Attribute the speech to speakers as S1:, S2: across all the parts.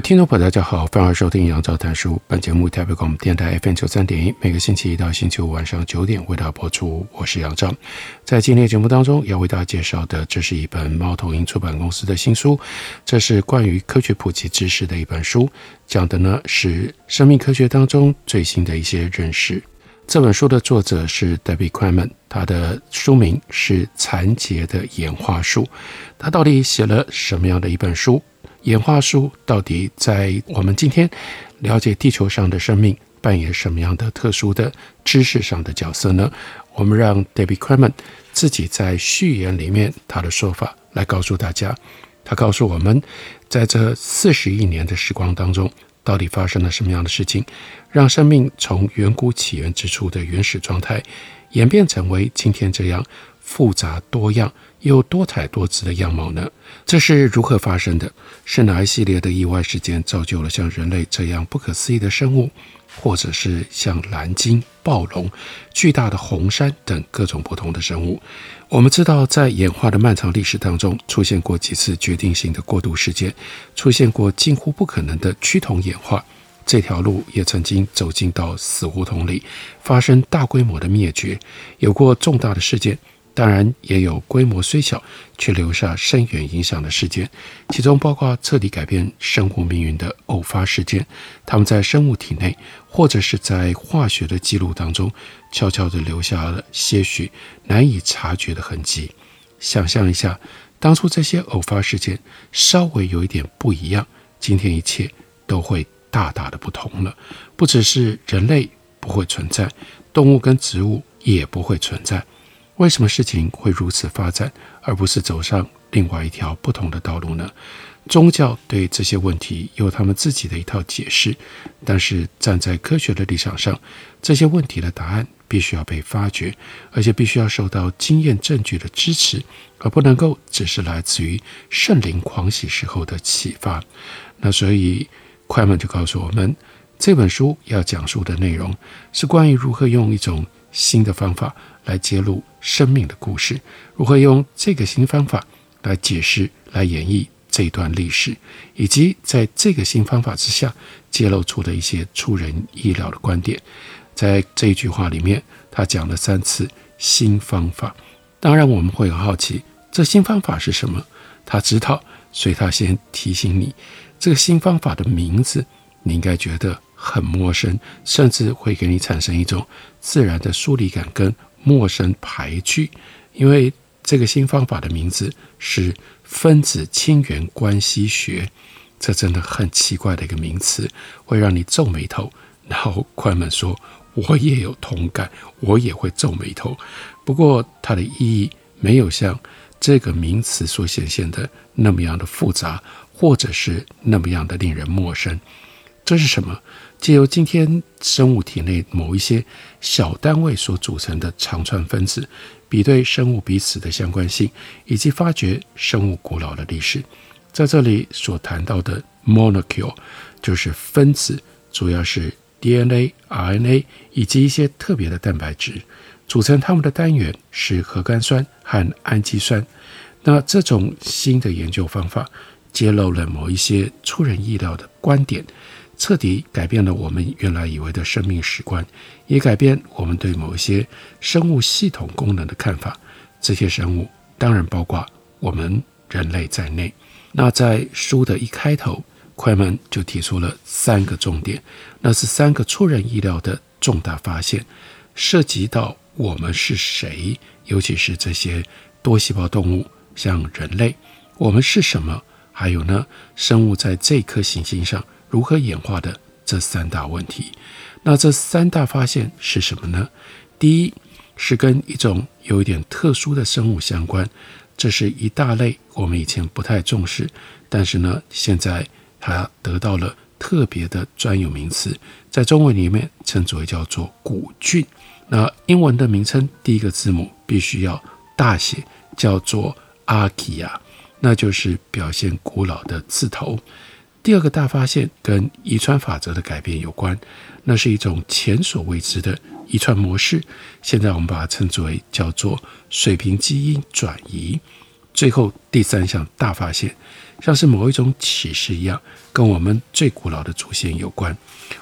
S1: 听众朋友，大家好，欢迎收听杨照谈书。本节目台北广播电台 FM 九三点一，每个星期一到星期五晚上九点为大家播出。我是杨照，在今天的节目当中要为大家介绍的，这是一本猫头鹰出版公司的新书，这是关于科学普及知识的一本书，讲的呢是生命科学当中最新的一些认识。这本书的作者是 Debbie Quammen，他的书名是《残结的演化树》，他到底写了什么样的一本书？演化树到底在我们今天了解地球上的生命扮演什么样的特殊的知识上的角色呢？我们让 Debbie Quammen 自己在序言里面他的说法来告诉大家。他告诉我们，在这四十亿年的时光当中，到底发生了什么样的事情，让生命从远古起源之初的原始状态演变成为今天这样复杂多样又多彩多姿的样貌呢？这是如何发生的？是哪一系列的意外事件造就了像人类这样不可思议的生物，或者是像蓝鲸、暴龙、巨大的红杉等各种不同的生物？我们知道，在演化的漫长历史当中，出现过几次决定性的过渡事件，出现过近乎不可能的趋同演化。这条路也曾经走进到死胡同里，发生大规模的灭绝，有过重大的事件。当然，也有规模虽小却留下深远影响的事件，其中包括彻底改变生物命运的偶发事件。它们在生物体内，或者是在化学的记录当中，悄悄地留下了些许难以察觉的痕迹。想象一下，当初这些偶发事件稍微有一点不一样，今天一切都会大大的不同了。不只是人类不会存在，动物跟植物也不会存在。为什么事情会如此发展，而不是走上另外一条不同的道路呢？宗教对这些问题有他们自己的一套解释，但是站在科学的立场上，这些问题的答案必须要被发掘，而且必须要受到经验证据的支持，而不能够只是来自于圣灵狂喜时候的启发。那所以，快门就告诉我们，这本书要讲述的内容是关于如何用一种新的方法。来揭露生命的故事，如何用这个新方法来解释、来演绎这段历史，以及在这个新方法之下揭露出的一些出人意料的观点。在这一句话里面，他讲了三次“新方法”。当然，我们会很好奇，这新方法是什么？他知道，所以他先提醒你，这个新方法的名字，你应该觉得很陌生，甚至会给你产生一种自然的疏离感跟。陌生排拒，因为这个新方法的名字是分子亲缘关系学，这真的很奇怪的一个名词，会让你皱眉头。然后快门说：“我也有同感，我也会皱眉头。不过它的意义没有像这个名词所显现的那么样的复杂，或者是那么样的令人陌生。这是什么？”借由今天生物体内某一些小单位所组成的长串分子，比对生物彼此的相关性，以及发掘生物古老的历史。在这里所谈到的 molecule 就是分子，主要是 DNA、RNA 以及一些特别的蛋白质组成。它们的单元是核苷酸和氨基酸。那这种新的研究方法揭露了某一些出人意料的观点。彻底改变了我们原来以为的生命史观，也改变我们对某些生物系统功能的看法。这些生物当然包括我们人类在内。那在书的一开头，快门就提出了三个重点，那是三个出人意料的重大发现，涉及到我们是谁，尤其是这些多细胞动物，像人类，我们是什么？还有呢，生物在这颗行星上。如何演化的这三大问题，那这三大发现是什么呢？第一是跟一种有一点特殊的生物相关，这是一大类我们以前不太重视，但是呢，现在它得到了特别的专有名词，在中文里面称之为叫做古菌。那英文的名称第一个字母必须要大写，叫做 Archaea，那就是表现古老的字头。第二个大发现跟遗传法则的改变有关，那是一种前所未知的遗传模式。现在我们把它称之为叫做水平基因转移。最后第三项大发现，像是某一种启示一样，跟我们最古老的祖先有关。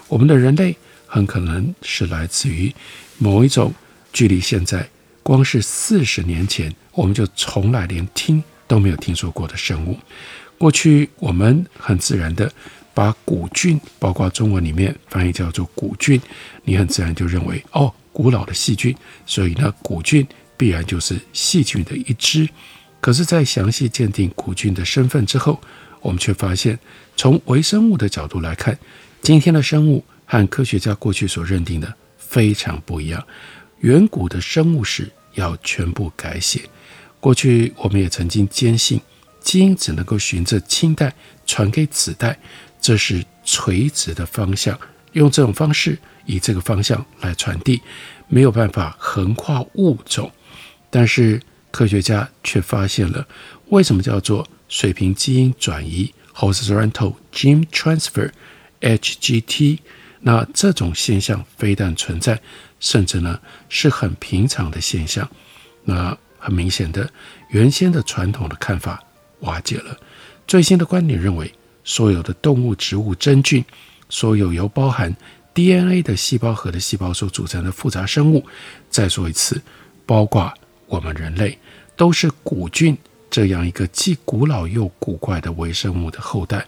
S1: 我们的人类很可能是来自于。某一种距离现在光是四十年前，我们就从来连听都没有听说过的生物。过去我们很自然的把古菌，包括中文里面翻译叫做古菌，你很自然就认为哦，古老的细菌，所以呢，古菌必然就是细菌的一支。可是，在详细鉴定古菌的身份之后，我们却发现，从微生物的角度来看，今天的生物和科学家过去所认定的。非常不一样，远古的生物史要全部改写。过去我们也曾经坚信，基因只能够循着亲代传给子代，这是垂直的方向，用这种方式以这个方向来传递，没有办法横跨物种。但是科学家却发现了，为什么叫做水平基因转移 （horizontal gene transfer，HGT）？那这种现象非但存在，甚至呢是很平常的现象。那很明显的，原先的传统的看法瓦解了。最新的观点认为，所有的动物、植物、真菌，所有由包含 DNA 的细胞核的细胞所组成的复杂生物，再说一次，包括我们人类，都是古菌这样一个既古老又古怪的微生物的后代。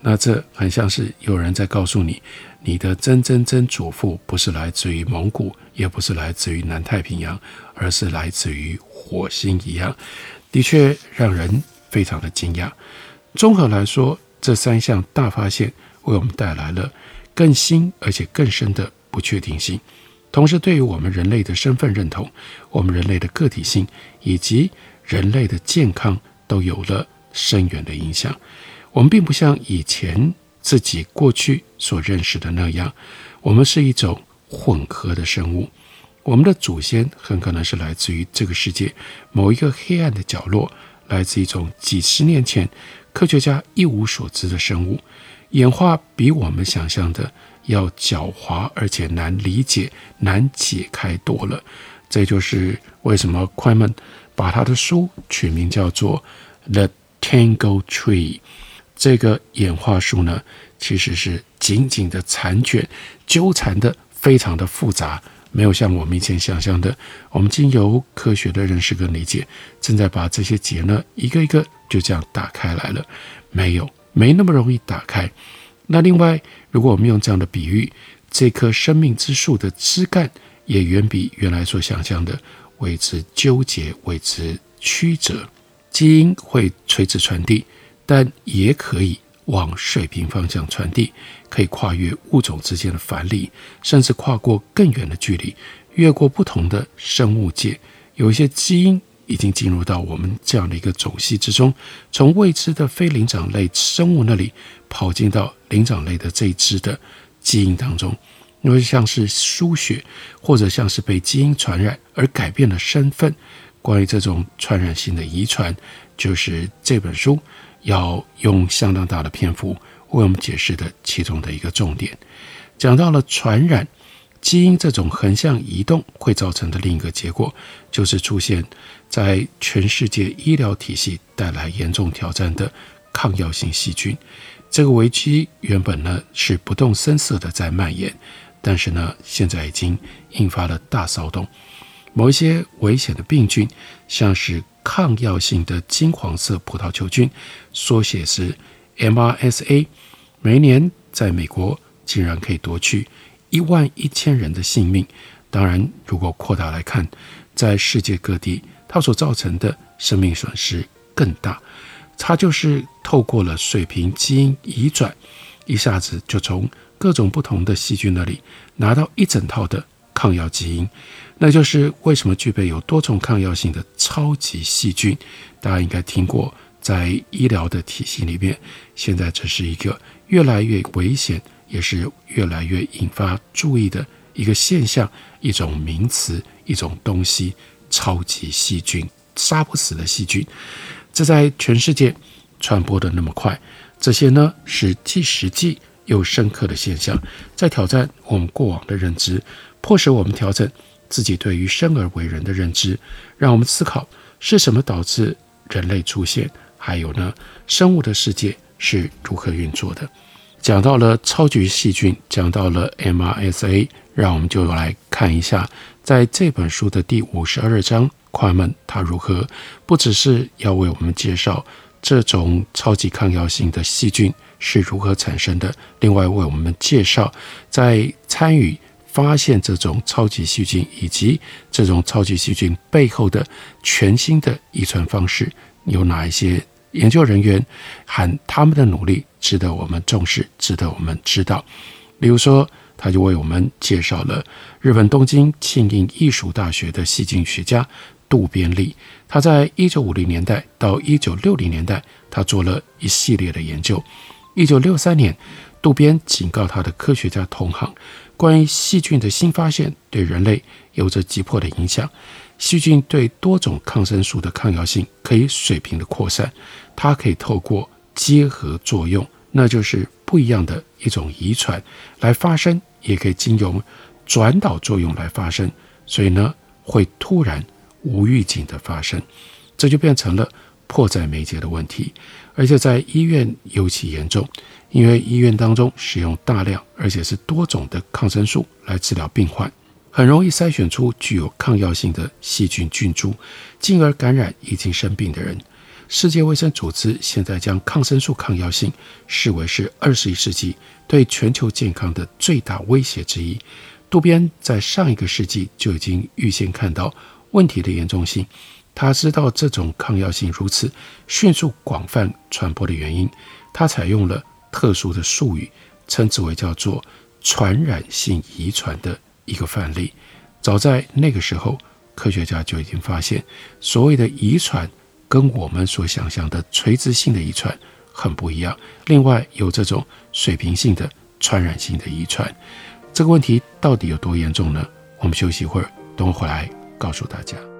S1: 那这很像是有人在告诉你，你的曾曾曾祖父不是来自于蒙古，也不是来自于南太平洋，而是来自于火星一样，的确让人非常的惊讶。综合来说，这三项大发现为我们带来了更新而且更深的不确定性，同时对于我们人类的身份认同、我们人类的个体性以及人类的健康都有了深远的影响。我们并不像以前自己过去所认识的那样，我们是一种混合的生物。我们的祖先很可能是来自于这个世界某一个黑暗的角落，来自一种几十年前科学家一无所知的生物。演化比我们想象的要狡猾，而且难理解、难解开多了。这就是为什么快门把他的书取名叫做《The tangle Tree》。这个演化树呢，其实是紧紧的缠卷、纠缠的，非常的复杂，没有像我们以前想象的，我们经由科学的认识跟理解，正在把这些结呢，一个一个就这样打开来了，没有，没那么容易打开。那另外，如果我们用这样的比喻，这棵生命之树的枝干也远比原来所想象的为之纠结、为之曲折，基因会垂直传递。但也可以往水平方向传递，可以跨越物种之间的藩篱，甚至跨过更远的距离，越过不同的生物界。有一些基因已经进入到我们这样的一个种系之中，从未知的非灵长类生物那里跑进到灵长类的这一支的基因当中，因为像是输血，或者像是被基因传染而改变了身份。关于这种传染性的遗传，就是这本书。要用相当大的篇幅为我们解释的其中的一个重点，讲到了传染基因这种横向移动会造成的另一个结果，就是出现在全世界医疗体系带来严重挑战的抗药性细菌。这个危机原本呢是不动声色的在蔓延，但是呢现在已经引发了大骚动。某一些危险的病菌，像是抗药性的金黄色葡萄球菌，缩写是 MRSA，每年在美国竟然可以夺去一万一千人的性命。当然，如果扩大来看，在世界各地，它所造成的生命损失更大。它就是透过了水平基因移转，一下子就从各种不同的细菌那里拿到一整套的。抗药基因，那就是为什么具备有多重抗药性的超级细菌。大家应该听过，在医疗的体系里面，现在这是一个越来越危险，也是越来越引发注意的一个现象，一种名词，一种东西——超级细菌，杀不死的细菌。这在全世界传播的那么快，这些呢是既实际又深刻的现象，在挑战我们过往的认知。迫使我们调整自己对于生而为人的认知，让我们思考是什么导致人类出现，还有呢，生物的世界是如何运作的。讲到了超级细菌，讲到了 MRSA，让我们就来看一下，在这本书的第五十二章，快门它如何不只是要为我们介绍这种超级抗药性的细菌是如何产生的，另外为我们介绍在参与。发现这种超级细菌以及这种超级细菌背后的全新的遗传方式，有哪一些研究人员和他们的努力值得我们重视，值得我们知道。例如说，他就为我们介绍了日本东京庆应艺术大学的细菌学家渡边利，他在一九五零年代到一九六零年代，他做了一系列的研究。一九六三年，渡边警告他的科学家同行。关于细菌的新发现对人类有着急迫的影响。细菌对多种抗生素的抗药性可以水平的扩散，它可以透过结合作用，那就是不一样的一种遗传来发生，也可以经由转导作用来发生。所以呢，会突然无预警的发生，这就变成了迫在眉睫的问题，而且在医院尤其严重。因为医院当中使用大量而且是多种的抗生素来治疗病患，很容易筛选出具有抗药性的细菌菌株，进而感染已经生病的人。世界卫生组织现在将抗生素抗药性视为是二十一世纪对全球健康的最大威胁之一。渡边在上一个世纪就已经预先看到问题的严重性，他知道这种抗药性如此迅速广泛传播的原因，他采用了。特殊的术语，称之为叫做传染性遗传的一个范例。早在那个时候，科学家就已经发现，所谓的遗传跟我们所想象的垂直性的遗传很不一样。另外，有这种水平性的传染性的遗传，这个问题到底有多严重呢？我们休息一会儿，等我回来告诉大家。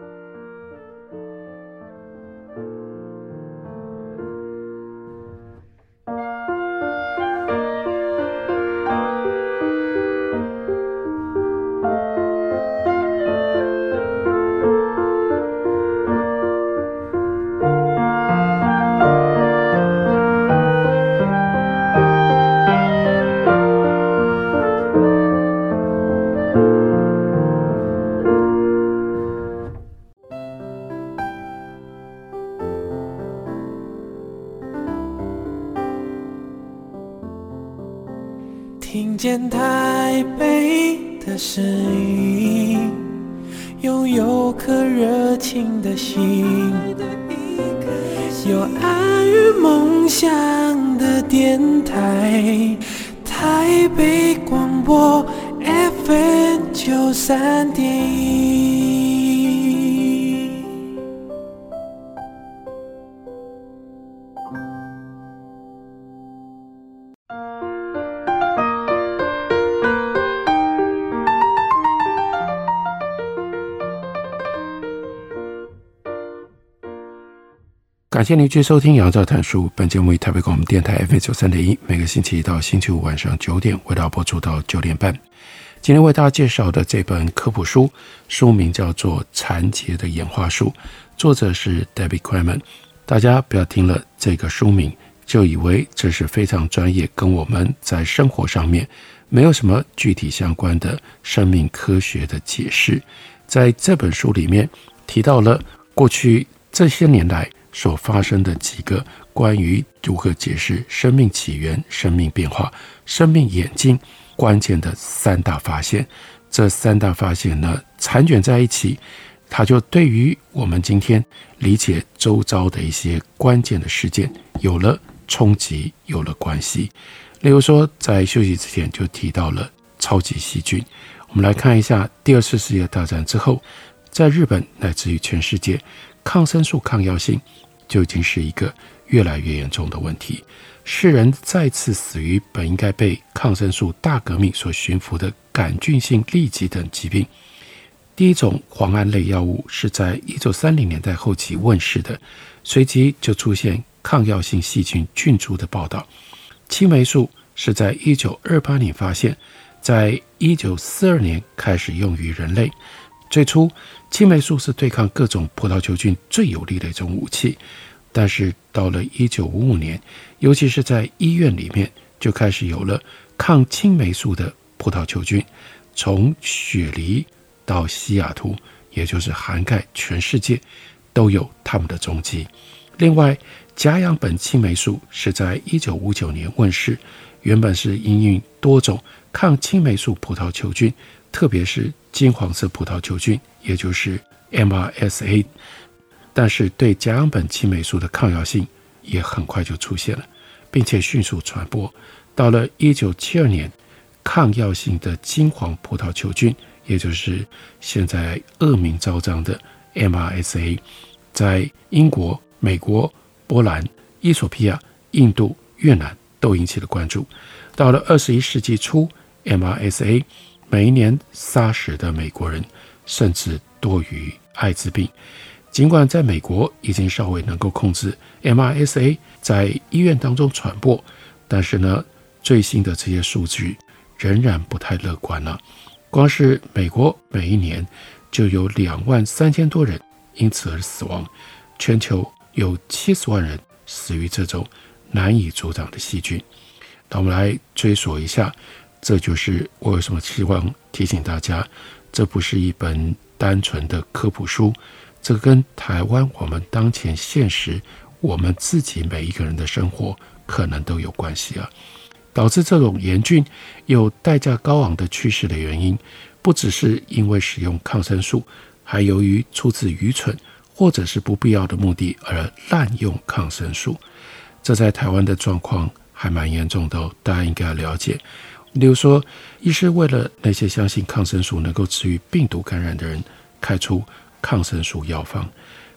S2: 是
S1: 感谢您继续收听《杨照谈书》。本节目以台北广播电台 FM 九三点一，每个星期一到星期五晚上九点为大家播出到九点半。今天为大家介绍的这本科普书，书名叫做《残结的演化树》，作者是 David Quammen。大家不要听了这个书名就以为这是非常专业，跟我们在生活上面没有什么具体相关的生命科学的解释。在这本书里面提到了过去这些年来。所发生的几个关于如何解释生命起源、生命变化、生命演进关键的三大发现，这三大发现呢，缠卷在一起，它就对于我们今天理解周遭的一些关键的事件有了冲击，有了关系。例如说，在休息之前就提到了超级细菌。我们来看一下第二次世界大战之后，在日本乃至于全世界，抗生素抗药性就已经是一个越来越严重的问题。世人再次死于本应该被抗生素大革命所驯服的杆菌性痢疾等疾病。第一种磺胺类药物是在一九三零年代后期问世的，随即就出现抗药性细菌菌株的报道。青霉素是在一九二八年发现，在一九四二年开始用于人类。最初，青霉素是对抗各种葡萄球菌最有力的一种武器，但是到了一九五五年，尤其是在医院里面，就开始有了抗青霉素的葡萄球菌，从雪梨到西雅图，也就是涵盖全世界，都有他们的踪迹。另外，甲氧苯青霉素是在一九五九年问世，原本是因应多种抗青霉素葡萄球菌，特别是金黄色葡萄球菌，也就是 MRSA，但是对甲氧苯青霉素的抗药性也很快就出现了，并且迅速传播。到了一九七二年，抗药性的金黄葡萄球菌，也就是现在恶名昭彰的 MRSA，在英国、美国、波兰、伊索比亚、印度、越南都引起了关注。到了二十一世纪初，MRSA 每一年杀死的美国人甚至多于艾滋病。尽管在美国已经稍微能够控制 MRSA 在医院当中传播，但是呢，最新的这些数据仍然不太乐观了。光是美国每一年就有两万三千多人因此而死亡，全球有七十万人死于这种难以阻挡的细菌。那我们来追索一下。这就是我为什么希望提醒大家，这不是一本单纯的科普书，这跟台湾我们当前现实，我们自己每一个人的生活可能都有关系啊。导致这种严峻又代价高昂的趋势的原因，不只是因为使用抗生素，还由于出自愚蠢或者是不必要的目的而滥用抗生素。这在台湾的状况还蛮严重的哦，大家应该了解。例如说，医师为了那些相信抗生素能够治愈病毒感染的人，开出抗生素药方。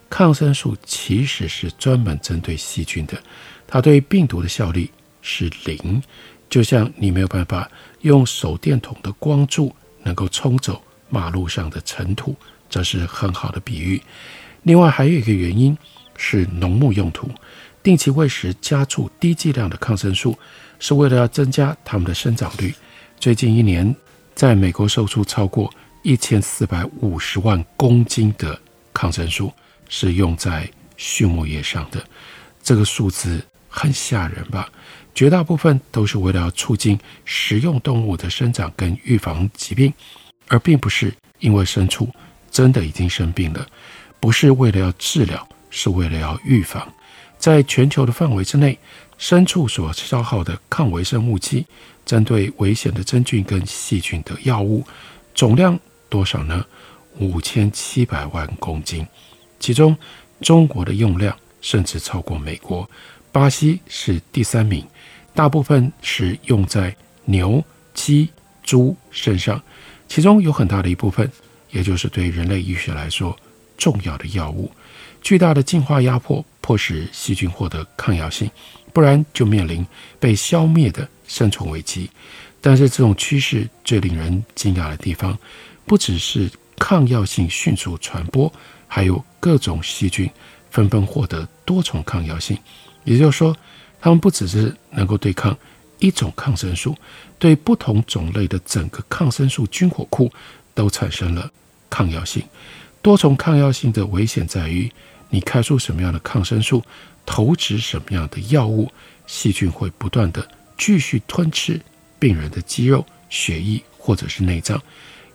S1: 抗生素其实是专门针对细菌的，它对病毒的效力是零。就像你没有办法用手电筒的光柱能够冲走马路上的尘土，这是很好的比喻。另外还有一个原因是农牧用途，定期喂食加注低剂量的抗生素。是为了要增加它们的生长率。最近一年，在美国售出超过一千四百五十万公斤的抗生素是用在畜牧业上的。这个数字很吓人吧？绝大部分都是为了要促进食用动物的生长跟预防疾病，而并不是因为牲畜真的已经生病了，不是为了要治疗，是为了要预防。在全球的范围之内。牲畜所消耗的抗微生物剂，针对危险的真菌跟细菌的药物总量多少呢？五千七百万公斤，其中中国的用量甚至超过美国，巴西是第三名，大部分是用在牛、鸡、猪身上，其中有很大的一部分，也就是对人类医学来说重要的药物。巨大的进化压迫迫使细菌获得抗药性。不然就面临被消灭的生存危机。但是这种趋势最令人惊讶的地方，不只是抗药性迅速传播，还有各种细菌纷纷获得多重抗药性。也就是说，它们不只是能够对抗一种抗生素，对不同种类的整个抗生素军火库都产生了抗药性。多重抗药性的危险在于，你开出什么样的抗生素。投掷什么样的药物，细菌会不断地继续吞吃病人的肌肉、血液或者是内脏，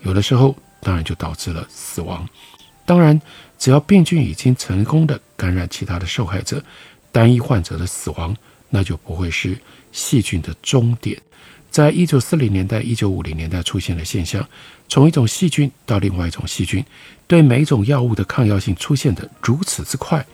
S1: 有的时候当然就导致了死亡。当然，只要病菌已经成功地感染其他的受害者，单一患者的死亡那就不会是细菌的终点。在一九四零年代、一九五零年代出现的现象，从一种细菌到另外一种细菌，对每一种药物的抗药性出现的如此之快，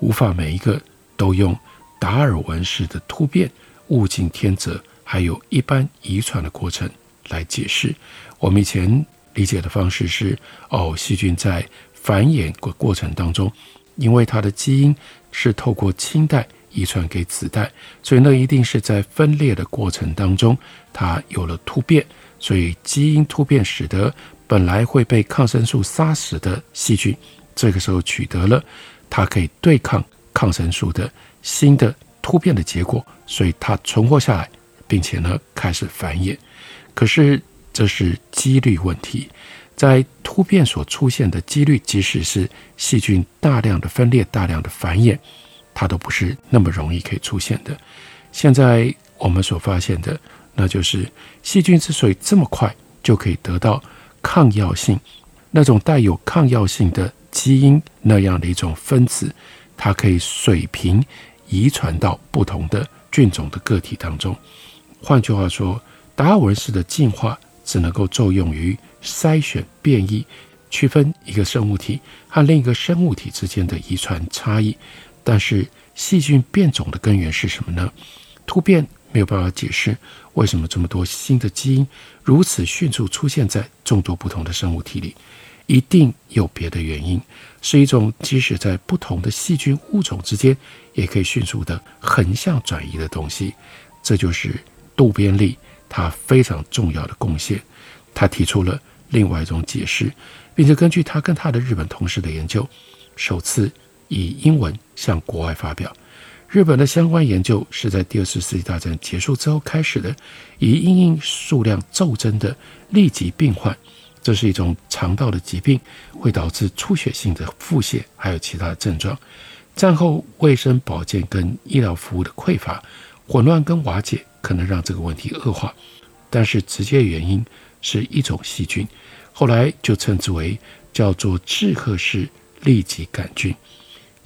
S1: 无法每一个。都用达尔文式的突变、物竞天择，还有一般遗传的过程来解释。我们以前理解的方式是：哦，细菌在繁衍过过程当中，因为它的基因是透过亲代遗传给子代，所以那一定是在分裂的过程当中，它有了突变，所以基因突变使得本来会被抗生素杀死的细菌，这个时候取得了它可以对抗抗生素的新的突变的结果，所以它存活下来，并且呢开始繁衍。可是这是几率问题，在突变所出现的几率，即使是细菌大量的分裂、大量的繁衍，它都不是那么容易可以出现的。现在我们所发现的，那就是细菌之所以这么快就可以得到抗药性，那种带有抗药性的基因那样的一种分子，它可以水平遗传到不同的菌种的个体当中。换句话说，达尔文式的进化只能够作用于筛选变异，区分一个生物体和另一个生物体之间的遗传差异。但是细菌变种的根源是什么呢？突变没有办法解释为什么这么多新的基因如此迅速出现在众多不同的生物体里，一定有别的原因，是一种即使在不同的细菌物种之间也可以迅速的横向转移的东西。这就是渡边利他非常重要的贡献。他提出了另外一种解释，并且根据他跟他的日本同事的研究，首次。以英文向国外发表。日本的相关研究是在第二次世界大战结束之后开始的，以因应数量骤增的痢疾病患，这是一种肠道的疾病，会导致出血性的腹泻，还有其他的症状。战后卫生保健跟医疗服务的匮乏、混乱跟瓦解，可能让这个问题恶化。但是直接原因是一种细菌，后来就称之为叫做志贺氏痢疾杆菌。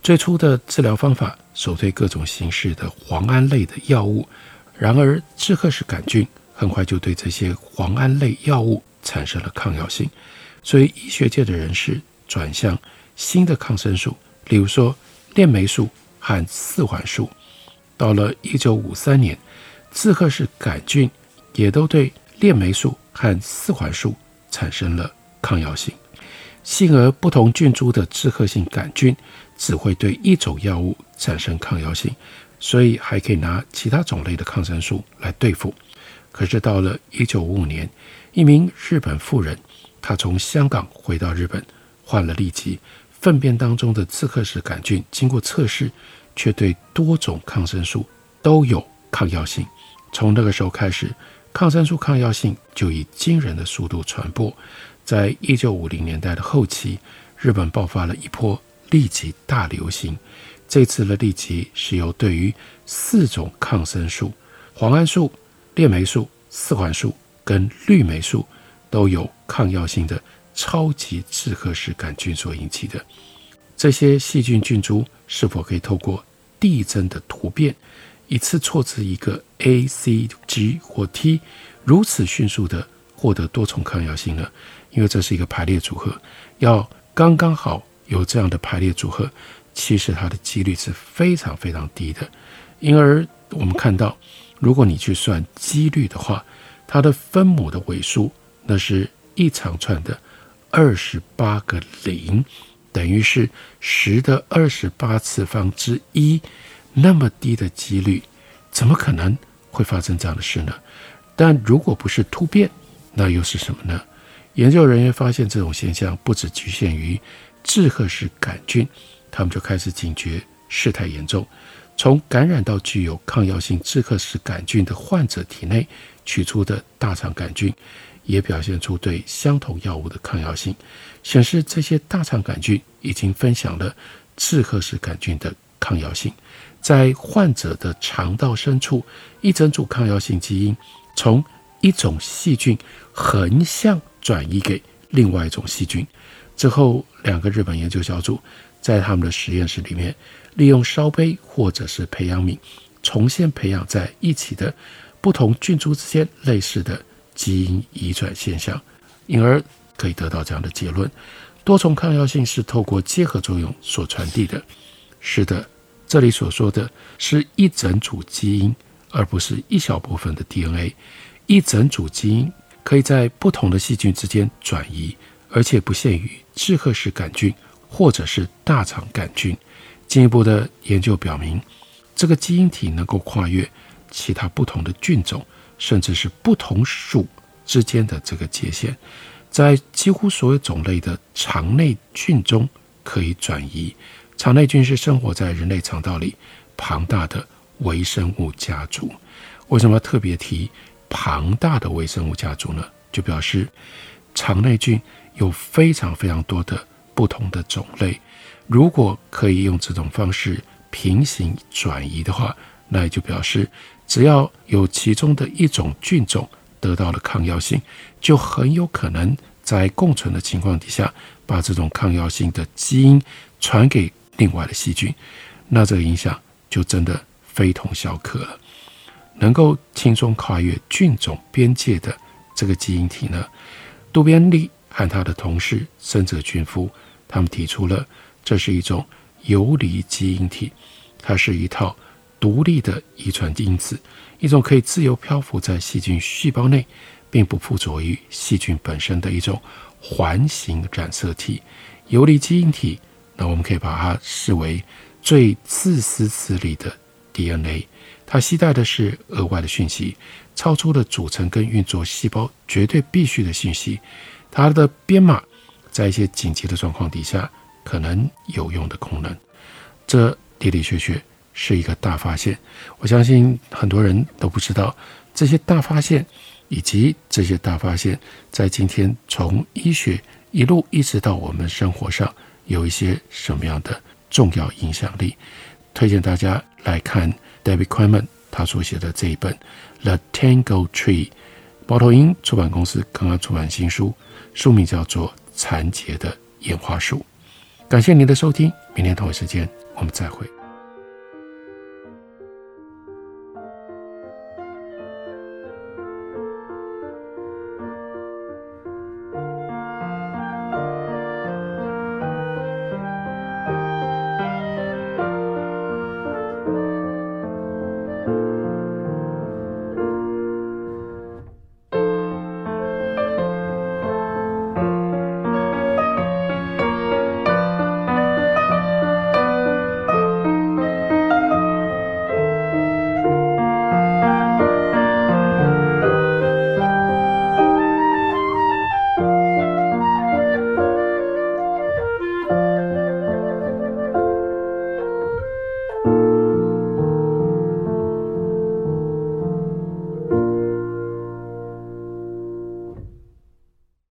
S1: 最初的治疗方法首推各种形式的磺胺类的药物，然而志贺氏杆菌很快就对这些磺胺类药物产生了抗药性，所以医学界的人士转向新的抗生素，例如说链霉素和四环素。到了一九五三年，志贺氏杆菌也都对链霉素和四环素产生了抗药性。幸而不同菌株的志贺性杆菌。只会对一种药物产生抗药性，所以还可以拿其他种类的抗生素来对付。可是到了一九五五年，一名日本妇人，她从香港回到日本，患了痢疾，粪便当中的志贺氏杆菌经过测试，却对多种抗生素都有抗药性。从那个时候开始，抗生素抗药性就以惊人的速度传播。在一九五零年代的后期，日本爆发了一波。痢疾大流行，这次的痢疾是由对于四种抗生素——磺胺素、链霉素、四环素跟氯霉素都有抗药性的超级志贺氏杆菌所引起的。这些细菌菌株是否可以透过递增的突变，一次错置一个 A、C、G 或 T，如此迅速地获得多重抗药性呢？因为这是一个排列组合，要刚刚好。有这样的排列组合，其实它的几率是非常非常低的。因而我们看到，如果你去算几率的话，它的分母的尾数那是一长串的二十八个零，等于是十的二十八次方之一，那么低的几率，怎么可能会发生这样的事呢？但如果不是突变，那又是什么呢？研究人员发现，这种现象不只局限于。志贺氏杆菌，他们就开始警觉事态严重，从感染到具有抗药性志贺氏杆菌的患者体内取出的大肠杆菌，也表现出对相同药物的抗药性，显示这些大肠杆菌已经分享了志贺氏杆菌的抗药性。在患者的肠道深处，一整组抗药性基因从一种细菌横向转移给另外一种细菌。之后，两个日本研究小组在他们的实验室里面，利用烧杯或者是培养皿，重现培养在一起的不同菌株之间类似的基因移转现象，因而可以得到这样的结论：多重抗药性是透过结合作用所传递的。是的，这里所说的是一整组基因，而不是一小部分的 DNA。一整组基因可以在不同的细菌之间转移，而且不限于志贺氏杆菌或者是大肠杆菌。进一步的研究表明，这个基因体能够跨越其他不同的菌种，甚至是不同属之间的这个界限，在几乎所有种类的肠内菌中可以转移。肠内菌是生活在人类肠道里庞大的微生物家族。为什么特别提庞大的微生物家族呢？就表示肠内菌有非常非常多的不同的种类。如果可以用这种方式平行转移的话，那也就表示只要有其中的一种菌种得到了抗药性，就很有可能在共存的情况底下，把这种抗药性的基因传给另外的细菌。那这个影响就真的非同小可了。能够轻松跨越菌种边界的这个基因体呢，渡边利和他的同事深泽俊夫，他们提出了这是一种游离基因体，它是一套独立的遗传因子，一种可以自由漂浮在细菌细胞内，并不附着于细菌本身的一种环形染色体。游离基因体，那我们可以把它视为最自私自利的 DNA。它携带的是额外的讯息，超出了组成跟运作细胞绝对必须的信息。它的编码在一些紧急的状况底下可能有用的功能，这的的确确是一个大发现。我相信很多人都不知道这些大发现，以及这些大发现在今天从医学一路一直到我们生活上有一些什么样的重要影响力。推荐大家来看。David Quammen 他所写的这一本《The Tango Tree》，猫头鹰出版公司刚刚出版新书，书名叫做《残结的演化树》。感谢您的收听，明天同一时间我们再会。